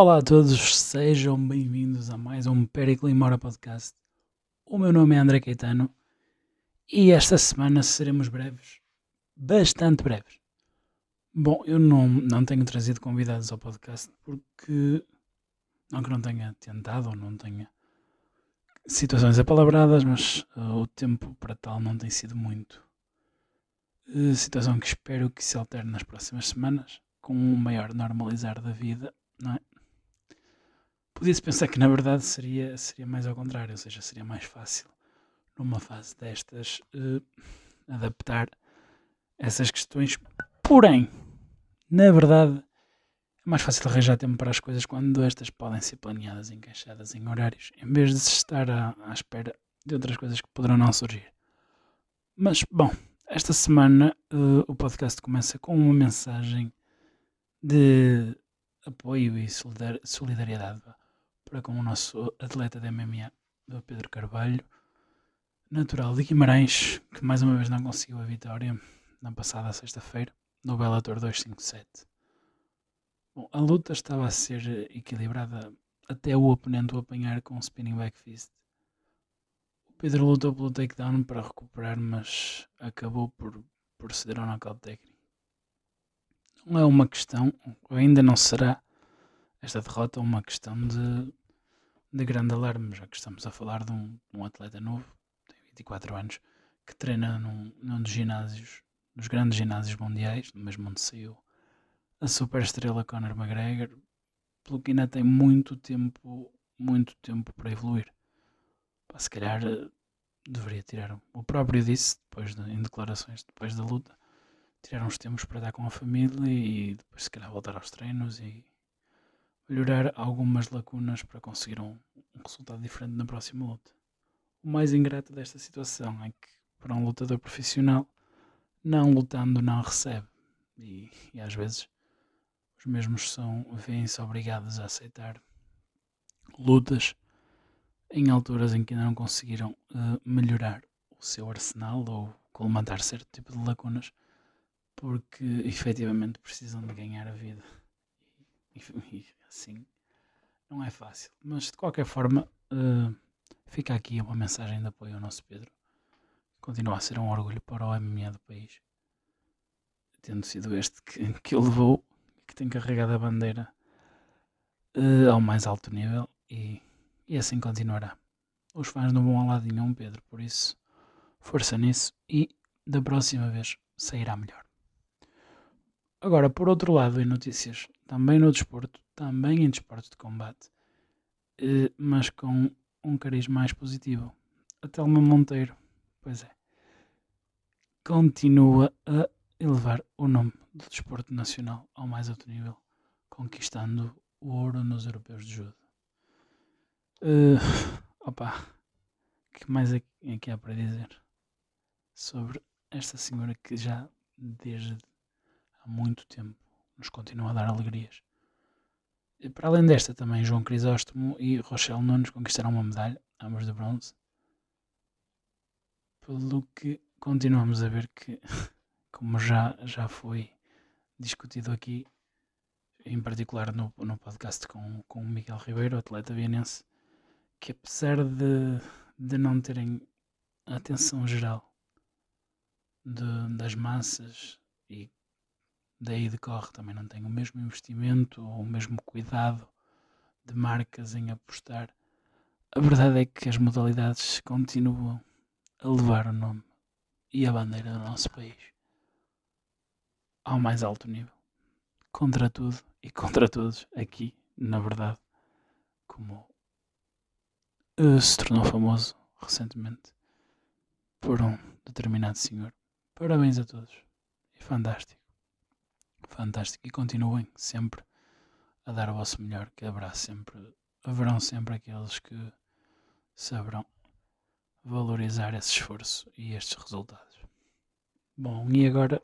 Olá a todos, sejam bem-vindos a mais um Pericle Mora Podcast. O meu nome é André Caetano e esta semana seremos breves, bastante breves. Bom, eu não, não tenho trazido convidados ao podcast porque não que não tenha tentado ou não tenha situações apalabradas, mas uh, o tempo para tal não tem sido muito. Uh, situação que espero que se altere nas próximas semanas, com um maior normalizar da vida, não é? Podia-se pensar que na verdade seria, seria mais ao contrário, ou seja, seria mais fácil numa fase destas uh, adaptar essas questões. Porém, na verdade, é mais fácil arranjar tempo para as coisas quando estas podem ser planeadas encaixadas em horários, em vez de se estar à, à espera de outras coisas que poderão não surgir. Mas, bom, esta semana uh, o podcast começa com uma mensagem de apoio e solidariedade para com o nosso atleta de MMA, o Pedro Carvalho, natural de Guimarães, que mais uma vez não conseguiu a vitória na passada sexta-feira, no Bellator 257. Bom, a luta estava a ser equilibrada até o oponente o apanhar com um spinning back fist. O Pedro lutou pelo takedown para recuperar, mas acabou por, por ceder ao knockout técnico. Não é uma questão, ainda não será esta derrota uma questão de de grande alarme, já que estamos a falar de um, um atleta novo, tem 24 anos, que treina num, num dos ginásios, dos grandes ginásios mundiais, no mesmo onde saiu a super estrela Conor McGregor, pelo que ainda tem muito tempo, muito tempo para evoluir. Se calhar eh, deveria tirar, o próprio disse, depois de, em declarações, depois da luta, tirar uns tempos para dar com a família e depois se calhar voltar aos treinos e melhorar algumas lacunas para conseguir um resultado diferente na próxima luta. O mais ingrato desta situação é que, para um lutador profissional, não lutando não recebe. E, e às vezes os mesmos são veem-se obrigados a aceitar lutas em alturas em que ainda não conseguiram uh, melhorar o seu arsenal ou colmatar certo tipo de lacunas porque efetivamente precisam de ganhar a vida. E, e, assim não é fácil. Mas de qualquer forma, uh, fica aqui uma mensagem de apoio ao nosso Pedro. Continua a ser um orgulho para o MMA do país. Tendo sido este que, que o levou, que tem carregado a bandeira uh, ao mais alto nível e, e assim continuará. Os fãs não vão a lado nenhum, Pedro, por isso, força nisso e da próxima vez sairá melhor. Agora, por outro lado, em notícias, também no desporto, também em desporto de combate, eh, mas com um cariz mais positivo. A Telma Monteiro, pois é, continua a elevar o nome do desporto nacional ao mais alto nível, conquistando o ouro nos europeus de judo. Uh, opa, que mais é que há para dizer sobre esta senhora que já desde muito tempo nos continua a dar alegrias. Para além desta, também João Crisóstomo e Rochelle Nunes conquistaram uma medalha, ambos de bronze. Pelo que continuamos a ver que, como já, já foi discutido aqui, em particular no, no podcast com, com o Miguel Ribeiro, atleta vienense, que apesar de, de não terem a atenção geral de, das massas e daí decorre também não tem o mesmo investimento ou o mesmo cuidado de marcas em apostar. A verdade é que as modalidades continuam a levar o nome e a bandeira do nosso país ao mais alto nível. Contra tudo e contra todos aqui, na verdade, como uh, se tornou famoso recentemente por um determinado senhor. Parabéns a todos. É fantástico fantástico e continuem sempre a dar o vosso melhor, que haverá sempre, haverão sempre aqueles que saberão valorizar esse esforço e estes resultados. Bom, e agora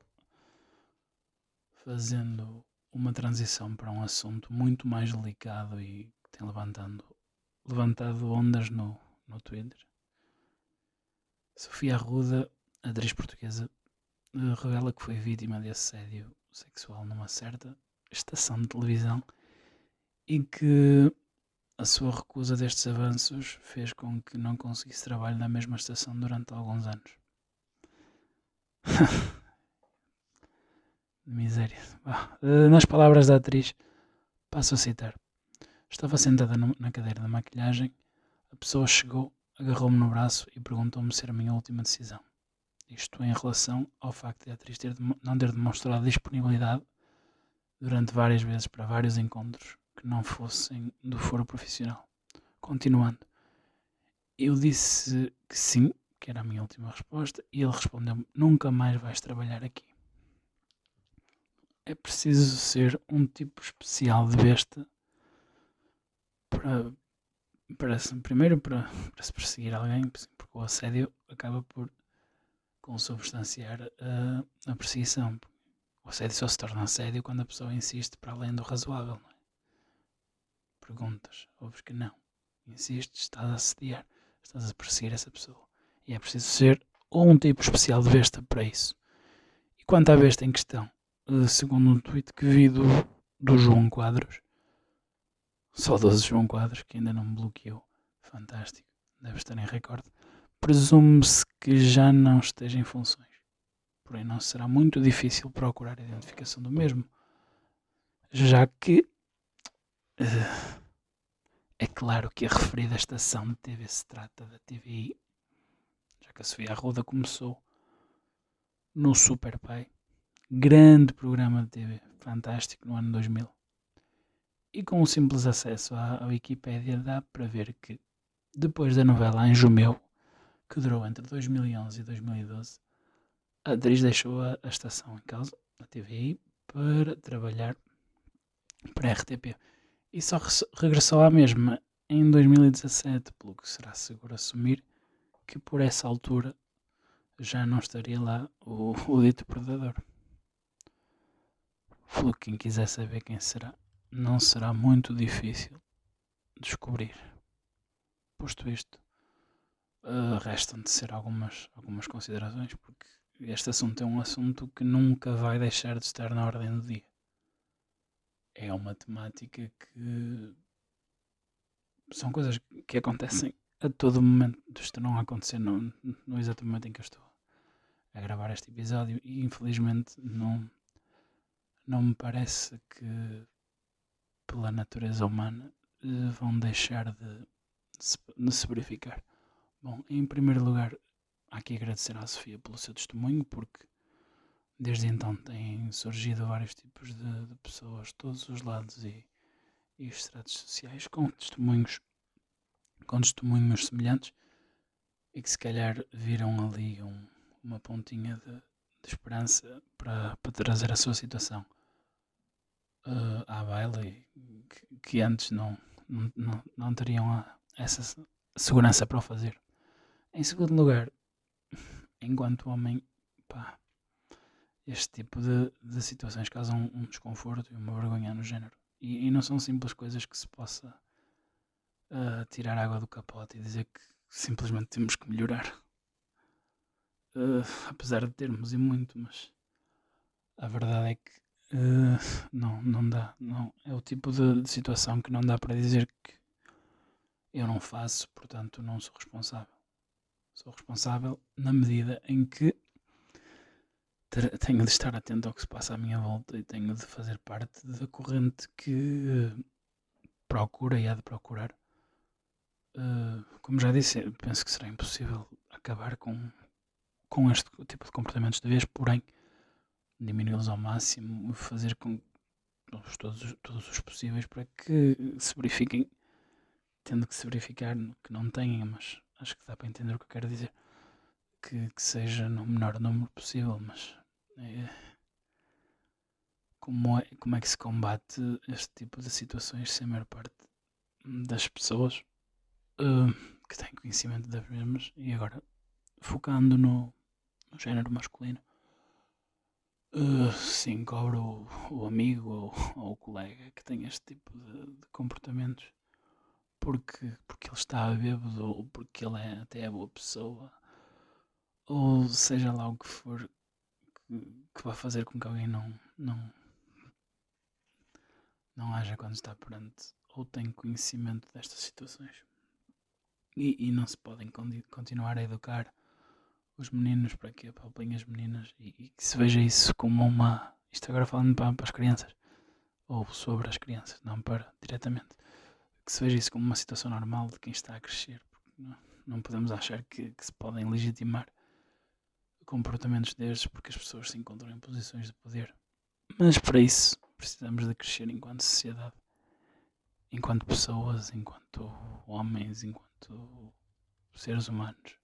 fazendo uma transição para um assunto muito mais delicado e que tem levantando, levantado ondas no, no Twitter. Sofia Arruda, atriz portuguesa, revela que foi vítima de assédio sexual numa certa estação de televisão e que a sua recusa destes avanços fez com que não conseguisse trabalho na mesma estação durante alguns anos. Miséria. Eh, nas palavras da atriz, passo a citar. Estava sentada na cadeira da maquilhagem, a pessoa chegou, agarrou-me no braço e perguntou-me se era a minha última decisão. Isto em relação ao facto de a atriz ter, não ter demonstrado disponibilidade durante várias vezes para vários encontros que não fossem do foro profissional. Continuando, eu disse que sim, que era a minha última resposta, e ele respondeu-me: Nunca mais vais trabalhar aqui. É preciso ser um tipo especial de besta para, para primeiro para, para se perseguir alguém, porque o assédio acaba por consubstanciar a, a perseguição. O assédio só se torna assédio quando a pessoa insiste para além do razoável. Não é? Perguntas, ouves que não. Insistes, estás a assediar, estás a perseguir essa pessoa. E é preciso ser um tipo especial de besta para isso. E quanto à besta em questão, eh, segundo um tweet que vi do, do João Quadros, só 12 João Quadros, que ainda não me bloqueou, fantástico, deve estar em recorde, presume-se que já não esteja em funções. Porém, não será muito difícil procurar a identificação do mesmo, já que Uh, é claro que a referida estação de TV se trata da TVI, já que a Sofia Arruda começou no Super Pai, grande programa de TV, fantástico, no ano 2000. E com um simples acesso à, à Wikipédia dá para ver que, depois da novela Anjo Meu, que durou entre 2011 e 2012, a atriz deixou a, a estação em causa, a TVI, para trabalhar para a RTP e só regressou à mesma em 2017, pelo que será seguro assumir que por essa altura já não estaria lá o, o dito predador. Pelo que quem quiser saber quem será, não será muito difícil descobrir. Posto isto, uh, restam de ser algumas, algumas considerações, porque este assunto é um assunto que nunca vai deixar de estar na ordem do dia é uma temática que são coisas que acontecem a todo momento. Isto não acontecer no, no exato momento em que eu estou a gravar este episódio e infelizmente não, não me parece que pela natureza humana eh, vão deixar de, de se verificar. Bom, em primeiro lugar, há que agradecer à Sofia pelo seu testemunho, porque Desde então têm surgido vários tipos de, de pessoas, todos os lados e, e estratos sociais, com testemunhos, com testemunhos semelhantes e que se calhar viram ali um, uma pontinha de, de esperança para, para, trazer a sua situação uh, à baila que, que antes não, não, não teriam a, essa segurança para o fazer. Em segundo lugar, enquanto homem, pá, este tipo de, de situações causam um desconforto e uma vergonha no género. E, e não são simples coisas que se possa uh, tirar água do capote e dizer que simplesmente temos que melhorar. Uh, apesar de termos e muito, mas a verdade é que uh, não, não dá. Não, é o tipo de, de situação que não dá para dizer que eu não faço, portanto não sou responsável. Sou responsável na medida em que tenho de estar atento ao que se passa à minha volta e tenho de fazer parte da corrente que uh, procura e há de procurar. Uh, como já disse, penso que será impossível acabar com, com este tipo de comportamentos de vez, porém, diminuí-los ao máximo, fazer com todos, todos os possíveis para que se verifiquem, tendo que se verificar que não têm, mas acho que dá para entender o que eu quero dizer. Que, que seja no menor número possível, mas é, como, é, como é que se combate este tipo de situações se a maior parte das pessoas uh, que têm conhecimento das mesmas e agora focando no, no género masculino uh, se encobre o, o amigo ou, ou, o colega que tem este tipo de, de, comportamentos porque, porque ele está bêbado ou porque ele é até a boa pessoa ou seja lá o que for que vai fazer com que alguém não, não, não haja quando está perante ou têm conhecimento destas situações. E, e não se podem continuar a educar os meninos para que apalpem as meninas e, e, que se veja isso como uma. Isto agora falando para, para as crianças, ou sobre as crianças, não para diretamente. Que se veja isso como uma situação normal de quem está a crescer. Não, não, podemos achar que, que se podem legitimar comportamentos destes porque as pessoas se encontram em posições de poder. Mas para isso precisamos de crescer enquanto sociedade, enquanto pessoas, enquanto homens, enquanto seres humanos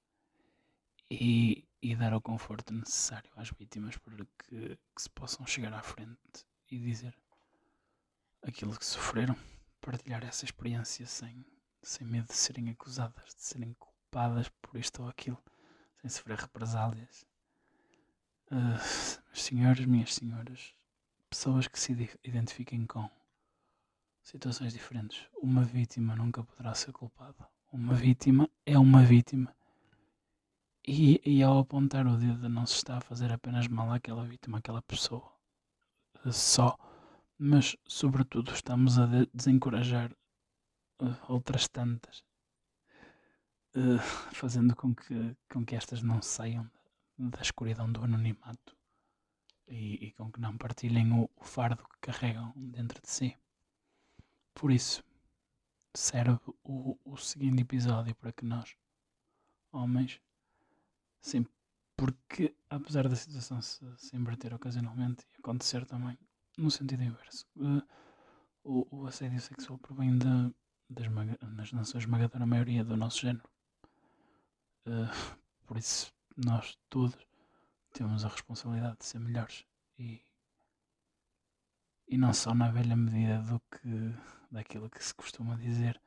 e, e dar o conforto necessário às vítimas para que, que se possam chegar à frente e dizer aquilo que sofreram, partilhar essa experiência sem, sem medo de serem acusadas, de serem culpadas por isto ou aquilo, sem sofrer represálias. Uh, senhores, minhas senhoras, pessoas que se identifiquem com situações diferentes. Uma vítima nunca poderá ser culpada. Uma vítima é uma vítima e, e ao apontar o dedo não se está a fazer apenas mal àquela vítima, àquela pessoa. Só. Mas, sobretudo, estamos a desencorajar uh, outras tantas. Uh, fazendo com que, com que estas não saiam da escuridão do anonimato e, e com que não partilhem o, o, fardo que carregam dentro de si. Por isso, serve o, o seguinte episódio para que nós, homens, Sim, porque apesar da situação se, se inverter ocasionalmente e acontecer também no sentido inverso, uh, o, o, assédio sexual provém de, de esmaga, nas nações esmagadora maioria do nosso género. Uh, por isso, nós todos temos a responsabilidade de ser melhores e, e não só na velha medida do que daquilo que se costuma dizer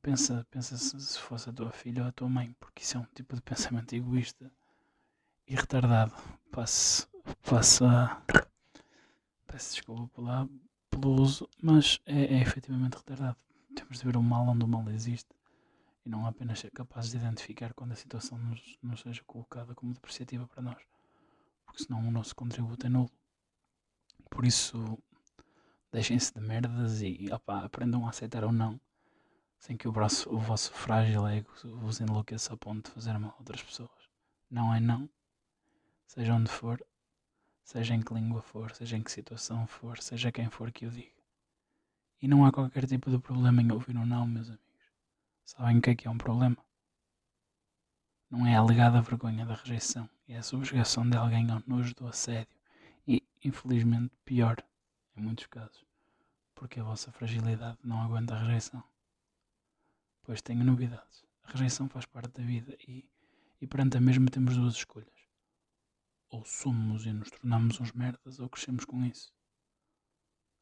pensa, pensa se fosse a tua filha ou a tua mãe, porque isso é um tipo de pensamento egoísta e retardado. Passo, passo a. Peço desculpa pela, pelo uso, mas é, é efetivamente retardado. Temos de ver o mal onde o mal existe e não apenas ser capazes de identificar quando a situação nos, nos seja colocada como depreciativa para nós, porque senão o nosso contributo é nulo. Por isso, deixem-se de merdas e opa, aprendam a aceitar ou não sem que o, braço, o vosso frágil ego vos enlouqueça a ponto de fazer mal a outras pessoas. Não é não, seja onde for, seja em que língua for, seja em que situação for, seja quem for que o diga. E não há qualquer tipo de problema em ouvir um não, meus amigos. Sabem o que é que é um problema? Não é a alegada vergonha da rejeição, é a subjugação de alguém ao nojo do assédio e, infelizmente, pior, em muitos casos, porque a vossa fragilidade não aguenta a rejeição. Pois tenho novidades. A rejeição faz parte da vida e, e perante a mesma temos duas escolhas. Ou somos e nos tornamos uns merdas ou crescemos com isso.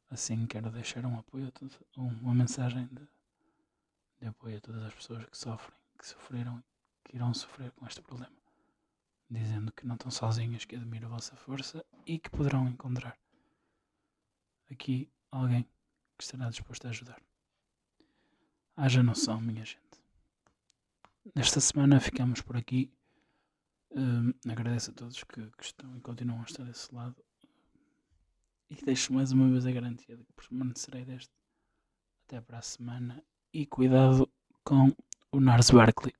Assim quero deixar um apoio, uma mensagem de, de apoio a todas as pessoas que sofrem, que sofreram e que irão sofrer com este problema. Dizendo que não estão sozinhos, que admiro a vossa força e que poderão encontrar aqui alguém que estará disposto a ajudar. Haja noção, minha gente. Nesta semana ficamos por aqui. Um, agradeço a todos que, que, estão e continuam a estar desse lado. E deixo mais uma vez a garantia de que permanecerei deste até para a semana. E cuidado com o Nars Barkley.